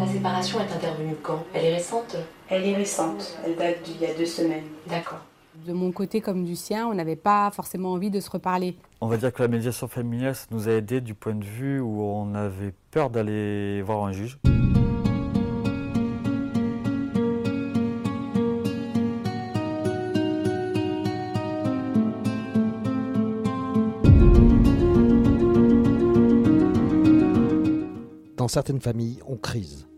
La séparation est intervenue quand? Elle est récente? Elle est récente, elle date d'il y a deux semaines. D'accord. De mon côté comme du sien, on n'avait pas forcément envie de se reparler. On va dire que la médiation familiale, ça nous a aidé du point de vue où on avait peur d'aller voir un juge. Dans certaines familles, on crise.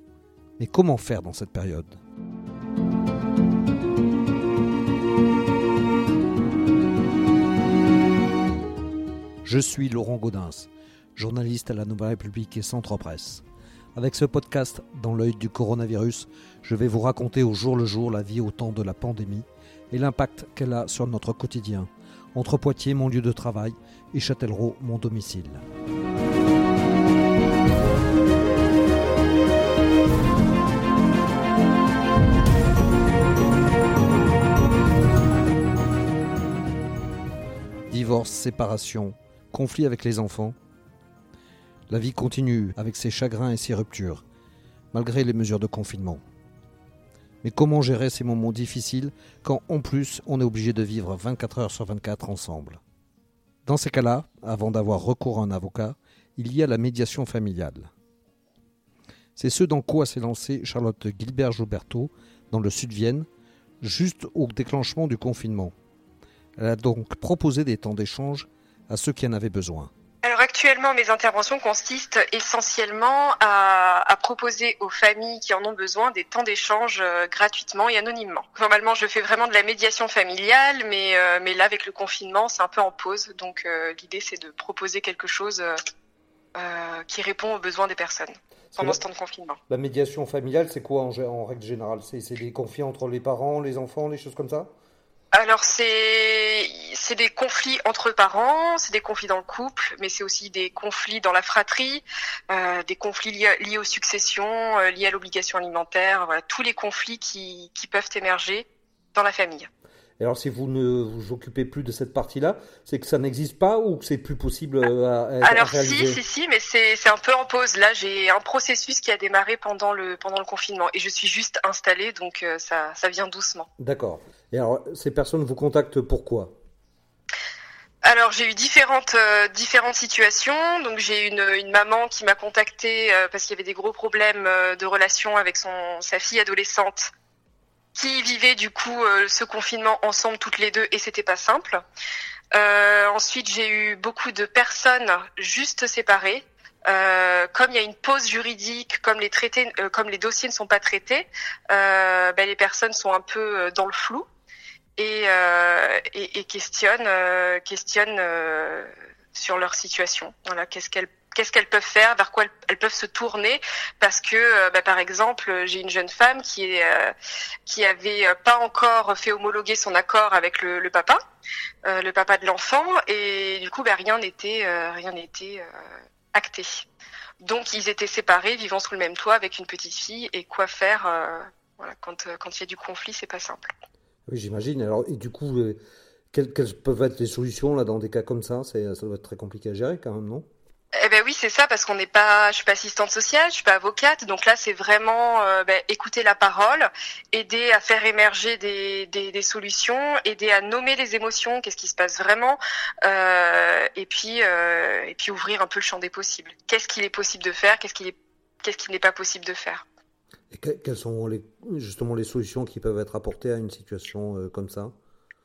Mais comment faire dans cette période? Je suis Laurent Gaudens, journaliste à la Nouvelle République et Centre Presse. Avec ce podcast, dans l'œil du coronavirus, je vais vous raconter au jour le jour la vie au temps de la pandémie et l'impact qu'elle a sur notre quotidien, entre Poitiers, mon lieu de travail, et Châtellerault, mon domicile. Séparation, conflit avec les enfants. La vie continue avec ses chagrins et ses ruptures, malgré les mesures de confinement. Mais comment gérer ces moments difficiles quand en plus on est obligé de vivre 24 heures sur 24 ensemble? Dans ces cas-là, avant d'avoir recours à un avocat, il y a la médiation familiale. C'est ce dans quoi s'est lancée Charlotte Gilbert-Gilberto dans le Sud-Vienne, juste au déclenchement du confinement. Elle a donc proposé des temps d'échange à ceux qui en avaient besoin. Alors actuellement, mes interventions consistent essentiellement à, à, proposer aux familles qui en ont besoin des temps d'échange euh, gratuitement et anonymement. Normalement, je fais vraiment de la médiation familiale, mais, euh, mais là, avec le confinement, c'est un peu en pause. Donc euh, l'idée, c'est de proposer quelque chose qui répond aux besoins des personnes pendant ce temps de confinement. La médiation familiale, c'est quoi en, en, règle générale? C'est des conflits entre les parents, les enfants, les choses comme ça? Alors c'est c'est des conflits entre parents, c'est des conflits dans le couple, mais c'est aussi des conflits dans la fratrie, euh, des conflits liés, aux successions, euh, liés à l'obligation alimentaire, voilà tous les conflits qui, qui peuvent émerger dans la famille. Et alors si vous ne vous occupez plus de cette partie-là, c'est que ça n'existe pas ou que c'est plus possible euh, à, à Alors réaliser si, si, si, mais c'est un peu en pause. Là, j'ai un processus qui a démarré pendant le pendant le confinement et je suis juste installée, donc euh, ça ça vient doucement. D'accord. Et alors ces personnes vous contactent pourquoi alors j'ai eu différentes euh, différentes situations. Donc j'ai une, une maman qui m'a contactée euh, parce qu'il y avait des gros problèmes euh, de relation avec son sa fille adolescente qui vivaient du coup euh, ce confinement ensemble toutes les deux et c'était pas simple. Euh, ensuite, j'ai eu beaucoup de personnes juste séparées. Euh, comme il y a une pause juridique, comme les traités, comme les dossiers ne sont pas traités, ben, les personnes sont un peu dans le flou et, et, et questionnent, questionnent sur leur situation. Voilà, qu'est-ce qu'elles qu'est-ce qu'elles peuvent faire, vers quoi elles, peuvent se tourner, parce que euh, bah, par exemple j'ai une jeune femme qui est euh, avait pas encore fait homologuer son accord avec le, papa, euh, le papa de l'enfant, et du coup bah, rien n'était rien n'était acté. Donc ils étaient séparés, vivant sous le même toit avec une petite fille, et quoi faire quand il y a du conflit, c'est pas simple. Oui, j'imagine. Alors et du coup. Quelles, peuvent être les solutions là dans des cas comme ça? Ça doit être très compliqué à gérer quand même, non? Eh ben oui, c'est ça, parce qu'on n'est pas, je suis pas assistante sociale, je suis pas avocate, donc là c'est vraiment euh, ben, écouter la parole, aider à faire émerger des, solutions, aider à nommer les émotions, qu'est-ce qui se passe vraiment, euh, et puis euh, et puis ouvrir un peu le champ des possibles. Qu'est-ce qu'il est possible de faire, qu'est-ce qu'il est, qu'est-ce qu'il n'est pas possible de faire. Quelles sont justement les solutions qui peuvent être apportées à une situation comme ça?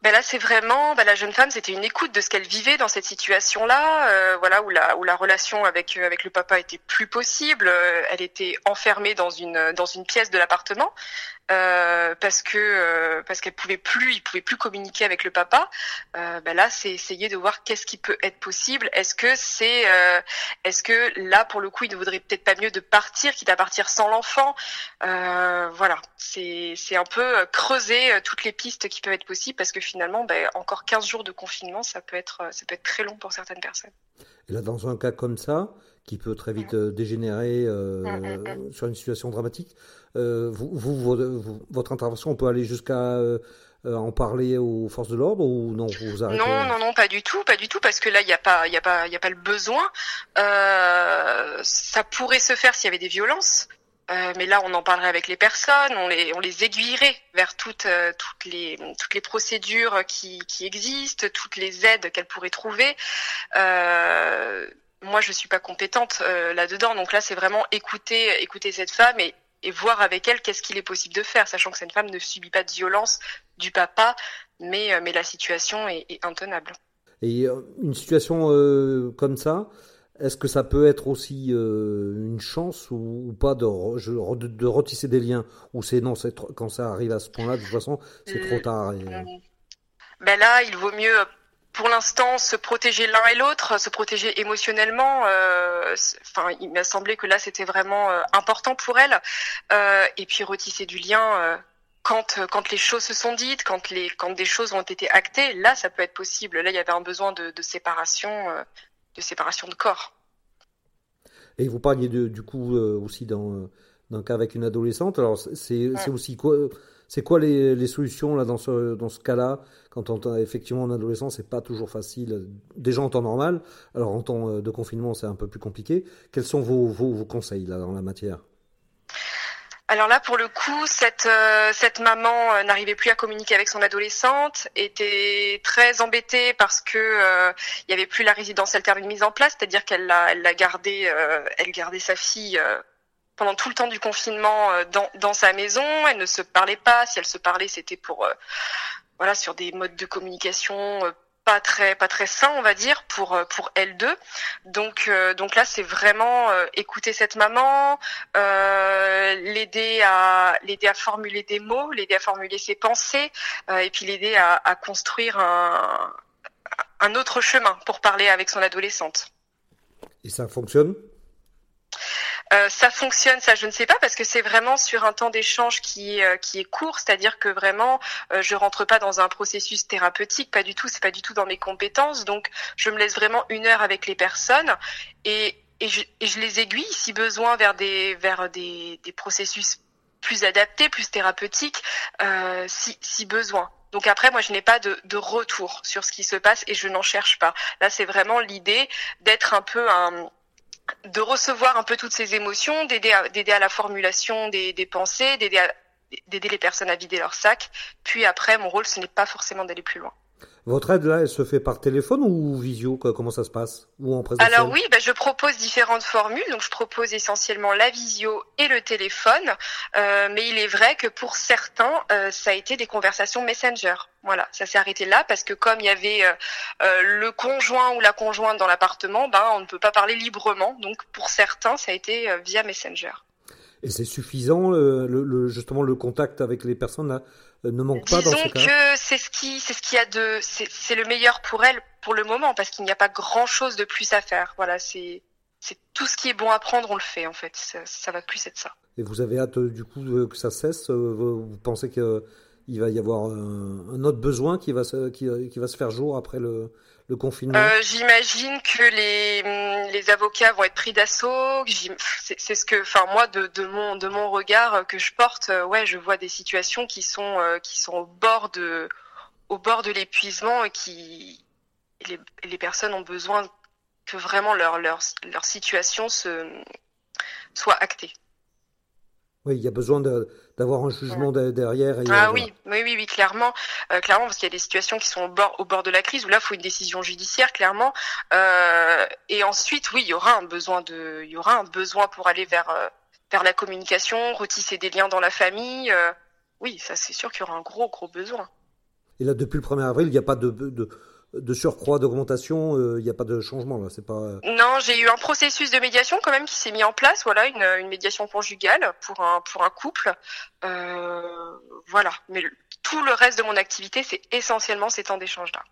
Ben là, c'est vraiment ben la jeune femme, c'était une écoute de ce qu'elle vivait dans cette situation-là, euh, voilà où la où la relation avec avec le papa était plus possible. Euh, elle était enfermée dans une dans une pièce de l'appartement euh, parce que euh, parce qu'elle pouvait plus, il pouvait plus communiquer avec le papa. Euh, ben là, c'est essayer de voir qu'est-ce qui peut être possible. Est-ce que c'est, est-ce que là pour le coup, il ne vaudrait peut-être pas mieux de partir, quitte à partir sans l'enfant? voilà, c'est c'est un peu creuser toutes les pistes qui peuvent être possibles parce que finalement, ben, encore 15 jours de confinement, ça peut être ça peut être très long pour certaines personnes. Et là, dans un cas comme ça, qui peut très vite dégénérer euh, sur une situation dramatique. Euh, vous, vous, votre intervention, on peut aller jusqu'à euh, en parler aux forces de l'ordre ou non vous arrêtez Non, non, non, pas du tout, pas du tout, parce que là, il n'y a pas, il a pas, il a pas le besoin. ça pourrait se faire s'il y avait des violences. Euh, mais là, on en parlerait avec les personnes, on les, on les aiguillerait vers toutes, euh, toutes, les, toutes les procédures qui, qui existent, toutes les aides qu'elles pourraient trouver. Euh, moi, je suis pas compétente euh, là-dedans, donc là, c'est vraiment écouter, écouter cette femme et, et voir avec elle qu'est-ce qu'il est possible de faire, sachant que cette femme ne subit pas de violence du papa, mais, euh, mais la situation est, est intenable. Et euh, une situation euh, comme ça, est-ce que ça peut être aussi une chance ou, ou pas de, re- de, de retisser des liens? Ou c'est non, quand ça arrive à ce point-là, de toute façon, c'est trop tard. et, Ben là, il vaut mieux, pour l'instant, se protéger l'un et l'autre, se protéger émotionnellement. euh, Enfin, il m'a semblé que là, c'était vraiment euh, important pour elle. Euh, et puis retisser du lien. quand, quand les choses se sont dites, quand, les, quand des choses ont été actées, là, ça peut être possible. Là, il y avait un besoin de, de séparation, de séparation de corps. Et vous parliez de, du coup aussi dans d'un cas avec une adolescente. Alors c'est aussi quoi c'est quoi les, solutions là dans ce dans ce cas-là? Quand on effectivement un adolescent c'est pas toujours facile. Déjà en temps normal. Alors en temps euh, de confinement c'est un peu plus compliqué. Quels sont vos, conseils là dans la matière? Alors là, pour le coup, cette, euh, maman euh, n'arrivait plus à communiquer avec son adolescente, était très embêtée parce que euh, il y avait plus la résidence alternée mise en place, c'est-à-dire qu'elle l'a, elle gardait sa fille pendant tout le temps du confinement euh, dans, dans sa maison. Elle ne se parlait pas. Si elle se parlait, c'était pour euh, voilà sur des modes de communication euh, pas très pas très sains, on va dire, pour pour elle deux. Donc donc là, c'est vraiment écouter cette maman, l'aider à l'aider à formuler des mots, l'aider à formuler ses pensées, et puis l'aider à, à construire un un autre chemin pour parler avec son adolescente. Et ça fonctionne? Euh, ça fonctionne, ça je ne sais pas parce que c'est vraiment sur un temps d'échange qui est euh, qui est court, c'est-à-dire que vraiment euh, je rentre pas dans un processus thérapeutique, pas du tout, c'est pas du tout dans mes compétences, donc je me laisse vraiment une heure avec les personnes et et je, et je les aiguille si besoin vers des vers des des processus plus adaptés, plus thérapeutiques, euh, si si besoin. Donc après, moi, je n'ai pas de, de retour sur ce qui se passe et je n'en cherche pas. Là, c'est vraiment l'idée d'être un peu un de recevoir un peu toutes ces émotions, d'aider à, la formulation des, des pensées, d'aider les personnes à vider leur sac. Puis après, mon rôle, ce n'est pas forcément d'aller plus loin. Votre aide là, elle se fait par téléphone ou visio Comment ça se passe? Ou en présentiel? Alors oui, ben, je propose différentes formules. Donc je propose essentiellement la visio et le téléphone. Euh, mais il est vrai que pour certains, euh, ça a été des conversations Messenger. Voilà, ça s'est arrêté là parce que comme il y avait euh, euh, le conjoint ou la conjointe dans l'appartement, ben on ne peut pas parler librement. Donc pour certains, ça a été euh, via Messenger. Et c'est suffisant le, le- le- justement le contact avec les personnes là euh, ne manque pas dans ce cas que c'est ce qui, c'est ce qu'il y a de, c'est c'est le meilleur pour elle pour le moment parce qu'il n'y a pas grand chose de plus à faire. Voilà, c'est, c'est tout ce qui est bon à prendre, on le fait en fait. Ça, ça va plus être ça. Et vous avez hâte euh, du coup euh, que ça cesse Vous vous pensez qu'il va y avoir un, un autre besoin qui va se, qui, qui va se faire jour après le, Euh, J'imagine que les, hum, les avocats vont être pris d'assaut. C'est ce que, enfin moi, de, de mon de mon regard euh, que je porte, euh, ouais, je vois des situations qui sont euh, qui sont au bord de au bord de l'épuisement et qui les, les personnes ont besoin que vraiment leur leur leur situation se soit actée. Oui, il y a besoin d'avoir un jugement de- derrière. Et, Ah euh, oui, oui, oui, oui, clairement, Euh, clairement, parce qu'il y a des situations qui sont au bord, au bord de la crise où là, il faut une décision judiciaire, clairement. Euh, et ensuite, oui, il y aura un besoin de, il y aura un besoin pour aller vers, euh, vers la communication, retisser des liens dans la famille. oui, ça, c'est sûr qu'il y aura un gros, gros besoin. Et là, depuis le 1er avril, il n'y a pas de, de, de surcroît d'augmentation, euh, il n'y a pas de changement là. C'est pas. euh, Non, j'ai eu un processus de médiation quand même qui s'est mis en place, voilà, une, médiation conjugale pour un pour un couple, euh, voilà. Mais tout le reste de mon activité, c'est essentiellement ces temps d'échange là.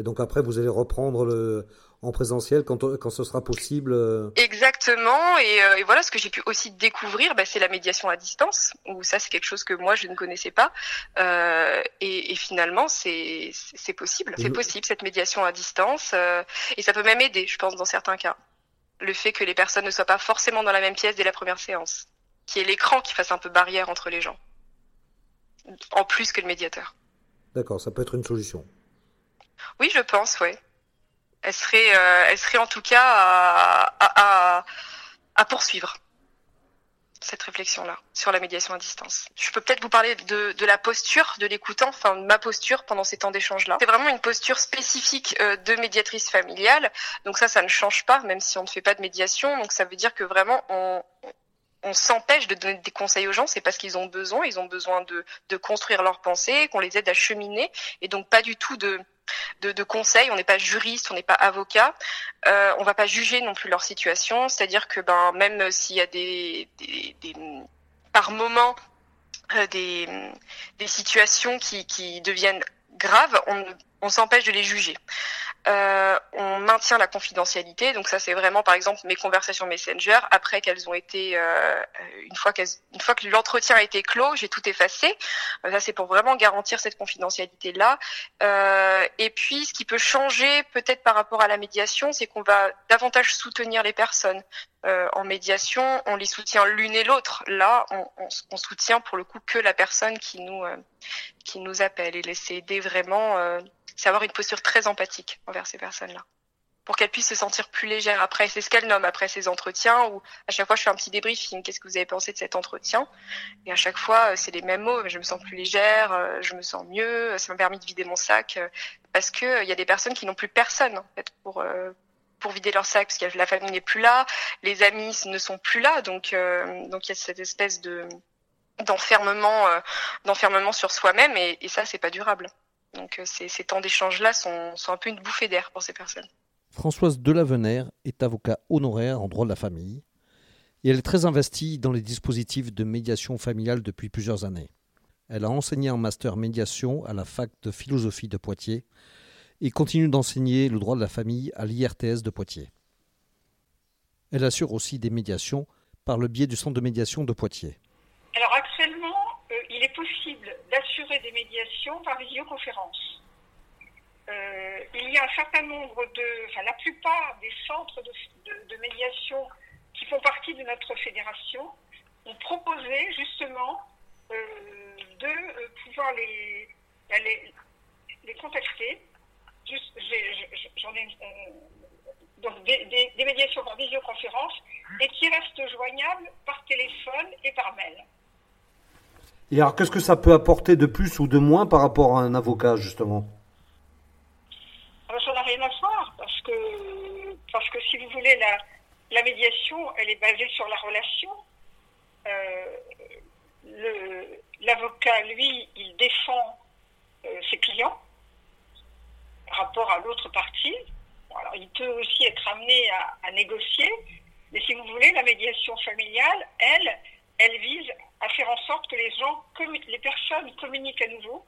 Et donc après, vous allez reprendre le en présentiel quand, quand ce sera possible. euh, Exactement, et, euh, et voilà ce que j'ai pu aussi découvrir, bah, c'est la médiation à distance, où ça c'est quelque chose que moi je ne connaissais pas, Euh, et, et finalement c'est possible, c'est le- possible cette médiation à distance, euh, et ça peut même aider, je pense dans certains cas, le fait que les personnes ne soient pas forcément dans la même pièce dès la première séance, qui est l'écran qui fasse un peu barrière entre les gens, en plus que le médiateur. D'accord, ça peut être une solution. Oui, je pense, ouais. Elle serait, euh, elle serait en tout cas à, poursuivre. cette réflexion-là sur la médiation à distance. Je peux peut-être vous parler de, la posture de l'écoutant, enfin de ma posture pendant ces temps d'échange-là. C'est vraiment une posture spécifique euh, de médiatrice familiale. Donc ça, ça ne change pas, même si on ne fait pas de médiation. Donc ça veut dire que vraiment on, on s'empêche de donner des conseils aux gens, c'est parce qu'ils ont besoin, ils ont besoin de, de construire leurs pensées, qu'on les aide à cheminer, et donc pas du tout de, de, de conseils. On n'est pas juriste, on n'est pas avocat, euh, on va pas juger non plus leur situation. C'est-à-dire que ben même s'il y a des, par moment euh, des, situations qui, deviennent graves, on s'empêche de les juger. Euh, on maintient la confidentialité, donc ça c'est vraiment par exemple mes conversations Messenger après qu'elles ont été euh, une fois qu'elles, une fois que l'entretien a été clos, j'ai tout effacé. Euh, ça c'est pour vraiment garantir cette confidentialité là. Euh, et puis ce qui peut changer peut-être par rapport à la médiation, c'est qu'on va davantage soutenir les personnes. Euh, en médiation, on les soutient l'une et l'autre. Là, on, on, on, soutient pour le coup que la personne qui nous qui nous appelle et laisser aider vraiment c'est avoir une posture très empathique envers ces personnes-là pour qu'elles puissent se sentir plus légères après. C'est ce qu'elles nomment après ces entretiens où à chaque fois je fais un petit débriefing. Qu'est-ce que vous avez pensé de cet entretien? Et à chaque fois, c'est les mêmes mots. Je me sens plus légère, je me sens mieux. Ça m'a permis de vider mon sac parce que il y a des personnes qui n'ont plus personne en fait pour pour vider leur sac parce que la famille n'est plus là, les amis ne sont plus là. Donc donc il y a cette espèce de d'enfermement d'enfermement sur soi-même et, et ça c'est pas durable. Donc ces, ces temps d'échange-là sont, sont, un peu une bouffée d'air pour ces personnes. Françoise Delavener est avocat honoraire en droit de la famille et elle est très investie dans les dispositifs de médiation familiale depuis plusieurs années. Elle a enseigné en master médiation à la fac de philosophie de Poitiers et continue d'enseigner le droit de la famille à l'IRTS de Poitiers. Elle assure aussi des médiations par le biais du centre de médiation de Poitiers. Alors euh, il est possible d'assurer des médiations par visioconférence. Euh, il y a un certain nombre de, enfin la plupart des centres de, médiation qui font partie de notre fédération ont proposé justement euh, de euh, pouvoir les, les, les contacter. J'en ai, donc des, médiations par visioconférence et qui restent joignables par téléphone et par mail. Et alors, qu'est-ce que ça peut apporter de plus ou de moins par rapport à un avocat, justement? Ça n'a rien à voir, parce que, parce que si vous voulez, la, la médiation, elle est basée sur la relation. Euh, L'avocat, lui, il défend euh, ses clients par rapport à l'autre partie. Alors, il peut aussi être amené à, à négocier, mais si vous voulez, la médiation familiale, elle, elle vise faire en sorte que les gens, les personnes communiquent à nouveau,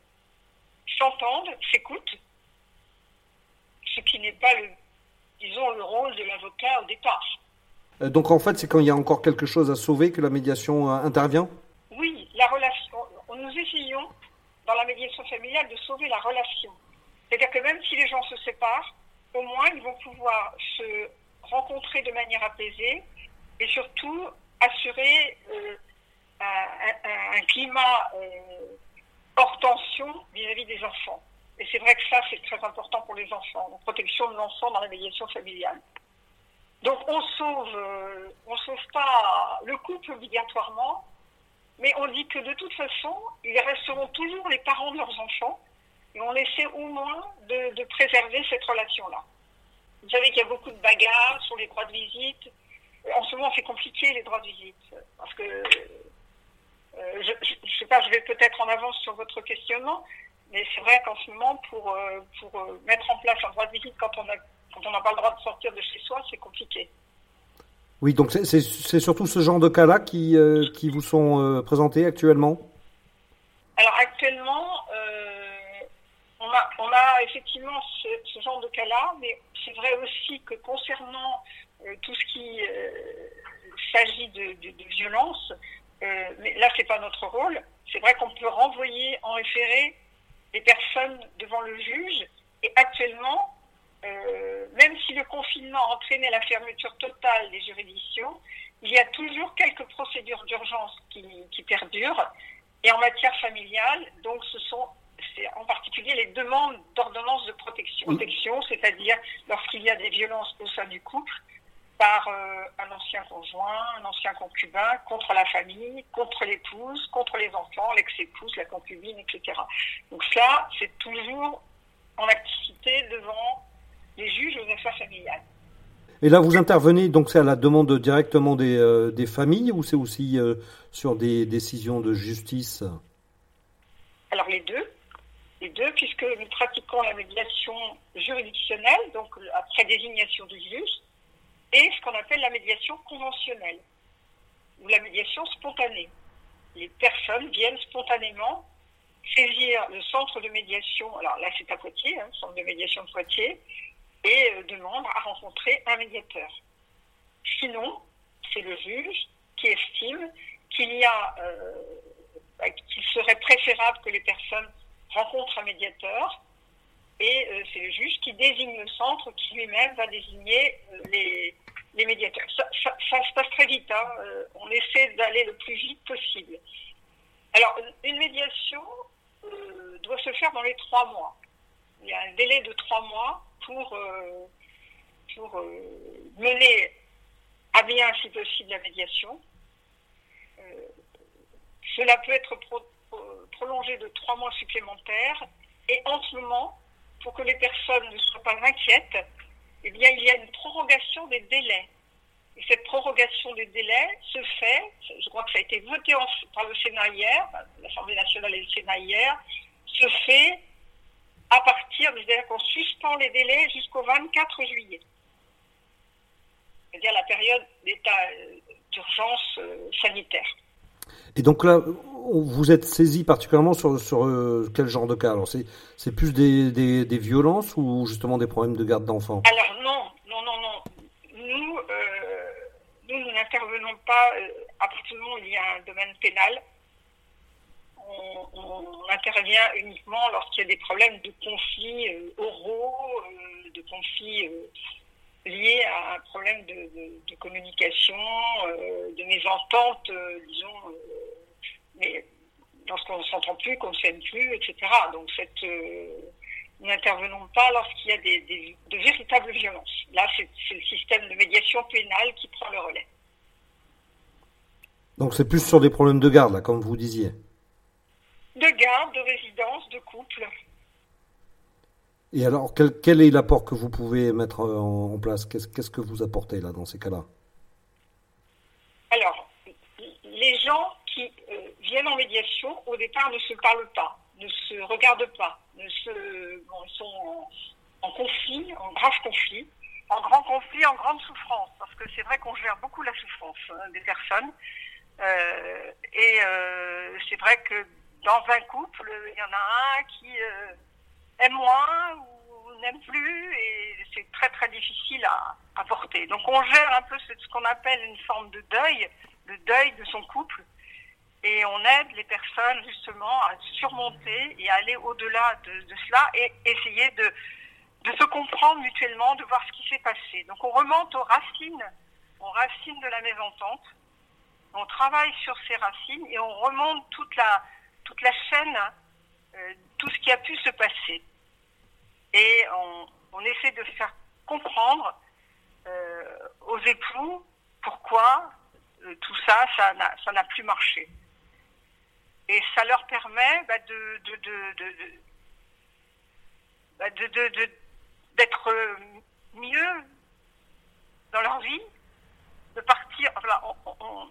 s'entendent, s'écoutent, ce qui n'est pas le, disons, le rôle de l'avocat au départ. Euh, donc en fait, c'est quand il y a encore quelque chose à sauver que la médiation euh, intervient? Oui, la relation. Nous essayons, dans la médiation familiale, de sauver la relation. C'est-à-dire que même si les gens se séparent, au moins ils vont pouvoir se rencontrer de manière apaisée et surtout assurer euh, un, climat euh, hors tension vis-à-vis -vis des enfants. Et c'est vrai que ça, c'est très important pour les enfants, la protection de l'enfant dans la médiation familiale. Donc on sauve, euh, on sauve pas le couple obligatoirement, mais on dit que de toute façon, ils resteront toujours les parents de leurs enfants, et on essaie au moins de, préserver cette relation-là. Vous savez qu'il y a beaucoup de bagarres sur les droits de visite, en ce moment, c'est compliqué les droits de visite parce que je, je, je, sais pas, je vais peut-être en avance sur votre questionnement, mais c'est vrai qu'en ce moment, pour, euh, pour euh, mettre en place un droit de visite quand on a quand on n'a pas le droit de sortir de chez soi, c'est compliqué. Oui, donc c'est surtout ce genre de cas-là qui, euh, qui vous sont euh, présentés actuellement? Alors actuellement, on a, on, a, effectivement ce, ce genre de cas-là, mais c'est vrai aussi que concernant euh, tout ce qui euh, s'agit de, de, de, violence, euh, mais là c'est pas notre rôle. C'est vrai qu'on peut renvoyer en référé les personnes devant le juge et actuellement, même si le confinement a entraîné la fermeture totale des juridictions, il y a toujours quelques procédures d'urgence qui, qui perdurent. Et en matière familiale, donc ce sont en particulier les demandes d'ordonnance de protection, protection c'est-à-dire lorsqu'il y a des violences au sein du couple, par euh, un ancien conjoint, un ancien concubin, contre la famille, contre l'épouse, contre les enfants, l'ex-épouse, la concubine, etc. Donc ça, c'est toujours en activité devant les juges aux affaires familiales. Et là, vous intervenez, donc c'est à la demande directement des, euh, des familles ou c'est aussi euh, sur des décisions de justice? Alors les deux, les deux, puisque nous pratiquons la médiation juridictionnelle, donc après désignation du juge, et ce qu'on appelle la médiation conventionnelle, ou la médiation spontanée. Les personnes viennent spontanément saisir le centre de médiation, alors là c'est à Poitiers, hein, centre de médiation de Poitiers, et euh, demandent à rencontrer un médiateur. Sinon, c'est le juge qui estime qu'il y a, euh, bah, qu'il serait préférable que les personnes rencontrent un médiateur, et euh, c'est le juge qui désigne le centre, qui lui-même va désigner euh, les, médiateurs. Ça, se passe très vite. Hein. Euh, on essaie d'aller le plus vite possible. Alors, une médiation doit se faire dans les trois mois. Il y a un délai de trois mois pour, mener à bien, si possible, la médiation. Cela peut être pro prolongé de trois mois supplémentaires. Et en ce moment, pour que les personnes ne soient pas inquiètes, eh bien, il y a une prorogation des délais. Et cette prorogation des délais se fait, je crois que ça a été voté par le Sénat hier, l'Assemblée nationale et le Sénat hier, se fait à partir, c'est-à-dire qu'on suspend les délais jusqu'au 24 juillet. C'est-à-dire la période d'état d'urgence sanitaire. Et donc là, vous êtes saisi particulièrement sur, sur euh, quel genre de cas? Alors c'est, plus des, des, violences ou justement des problèmes de garde d'enfants? Alors non, non, non, non. Nous, euh, nous, n'intervenons pas euh, à partir du moment où il y a un domaine pénal. On, intervient uniquement lorsqu'il y a des problèmes de conflits euh, oraux, euh, de conflits euh, liés à un problème de, de, de communication, de mésentente, disons, mais lorsqu'on ne s'entend plus, qu'on ne s'aime plus, etc. Donc cette, nous n'intervenons pas lorsqu'il y a des, des, de véritables violences. Là, c'est le système de médiation pénale qui prend le relais. Donc c'est plus sur des problèmes de garde, là, comme vous disiez De garde, de résidence, de couple. Et alors, quel, quel est l'apport que vous pouvez mettre en, en place? Qu'est-ce que vous apportez là dans ces cas-là? Alors, les gens qui euh, viennent en médiation, au départ, ne se parlent pas, ne se regardent pas, ne se, bon, ils sont en, conflit, en grave conflit, en grand conflit, en grande souffrance, parce que c'est vrai qu'on gère beaucoup la souffrance hein, des personnes. Euh, et euh, c'est vrai que dans un couple, il y en a un qui euh, aime moins ou n'aime plus, et c'est très très difficile à, à, porter. Donc on gère un peu ce, qu'on appelle une forme de deuil, le deuil de son couple, et on aide les personnes justement à surmonter et à aller au-delà de, de, cela et essayer de, de se comprendre mutuellement, de voir ce qui s'est passé. Donc on remonte aux racines, aux racines de la mésentente, on travaille sur ces racines et on remonte toute la, toute la chaîne, euh, ce qui a pu se passer. Et on, essaie de faire comprendre euh, aux époux pourquoi euh, tout ça, ça n'a plus marché. Et ça leur permet bah, bah, de, d'être mieux dans leur vie, de partir. On,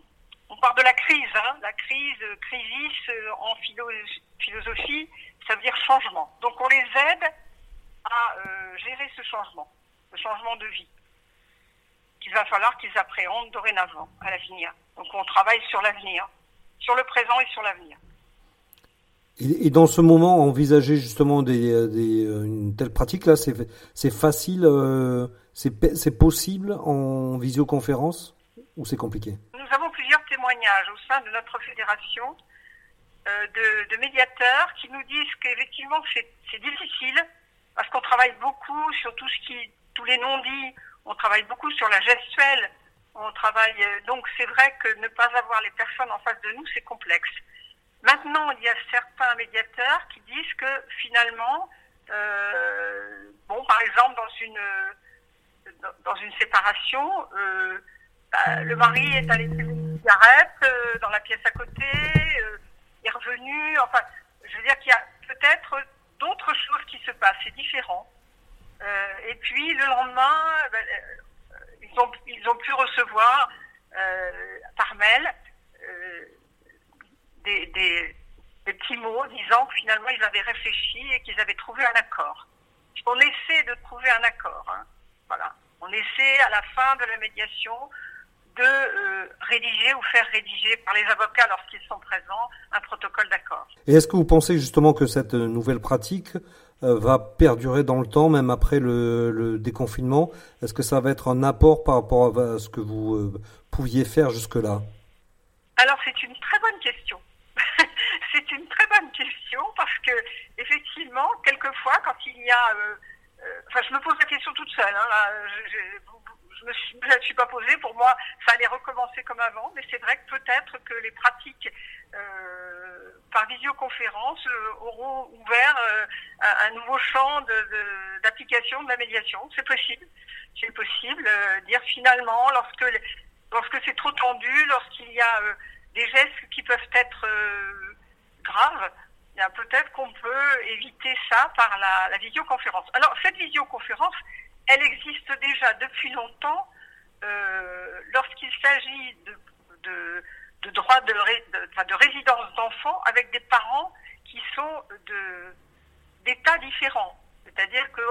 on, part de la crise, hein, la crise, crisis en philo, philosophie, ça veut dire changement. Donc on les aide à euh, gérer ce changement, ce changement de vie qu'il va falloir qu'ils appréhendent dorénavant à l'avenir. Donc on travaille sur l'avenir, sur le présent et sur l'avenir. Et, et, dans ce moment, envisager justement des, des, une telle pratique là, c'est facile, euh, c'est possible en visioconférence ou c'est compliqué? Nous avons plusieurs témoignages au sein de notre fédération euh, de, de, médiateurs qui nous disent qu'effectivement c'est difficile parce qu'on travaille beaucoup sur tout ce qui, tous les non-dits, on travaille beaucoup sur la gestuelle, on travaille donc c'est vrai que ne pas avoir les personnes en face de nous c'est complexe. Maintenant, il y a certains médiateurs qui disent que finalement, euh, bon, par exemple, dans une dans une séparation, bah, le mari est allé fumer une cigarette dans la pièce à côté, est revenu. Enfin, je veux dire qu'il y a peut-être d'autres choses qui se passent, c'est différent. et puis le lendemain, ben, ils, ont, ils ont pu recevoir par mail des, des, des petits mots disant que finalement ils avaient réfléchi et qu'ils avaient trouvé un accord. On essaie de trouver un accord. Hein. Voilà. On essaie à la fin de la médiation de euh, rédiger ou faire rédiger par les avocats lorsqu'ils sont présents un protocole d'accord. Et est-ce que vous pensez justement que cette nouvelle pratique euh, va perdurer dans le temps, même après le, le déconfinement? Est-ce que ça va être un apport par rapport à ce que vous euh, pouviez faire jusque-là? Alors c'est une très bonne question. c'est une très bonne question parce que effectivement, quelquefois, quand il y a, enfin, je me pose la question toute seule. Hein, là, je, je, me suis, je suis pas posée. Pour moi, ça allait recommencer comme avant, mais c'est vrai que peut-être que les pratiques euh, par visioconférence euh, auront ouvert euh, un, nouveau champ d'application de, la médiation. C'est possible. C'est possible. dire finalement, lorsque lorsque c'est trop tendu, lorsqu'il y a des gestes qui peuvent être graves, bien peut-être qu'on peut éviter ça par la, visioconférence. Alors cette visioconférence, elle existe déjà depuis longtemps euh, lorsqu'il s'agit de, de, de résidence d'enfants avec des parents qui sont d'états différents. C'est-à-dire que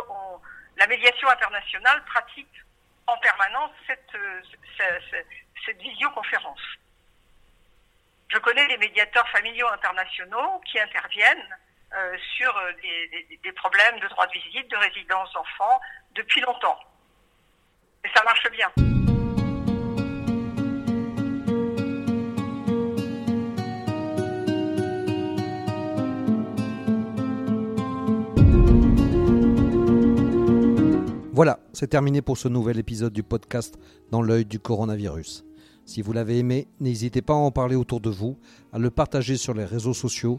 la médiation internationale pratique en permanence cette, visioconférence. Je connais des médiateurs familiaux internationaux qui interviennent euh, sur des, des, des, problèmes de droit de visite, de résidence d'enfants depuis longtemps. Et ça marche bien. Voilà, c'est terminé pour ce nouvel épisode du podcast Dans l'œil du coronavirus. Si vous l'avez aimé, n'hésitez pas à en parler autour de vous, à le partager sur les réseaux sociaux,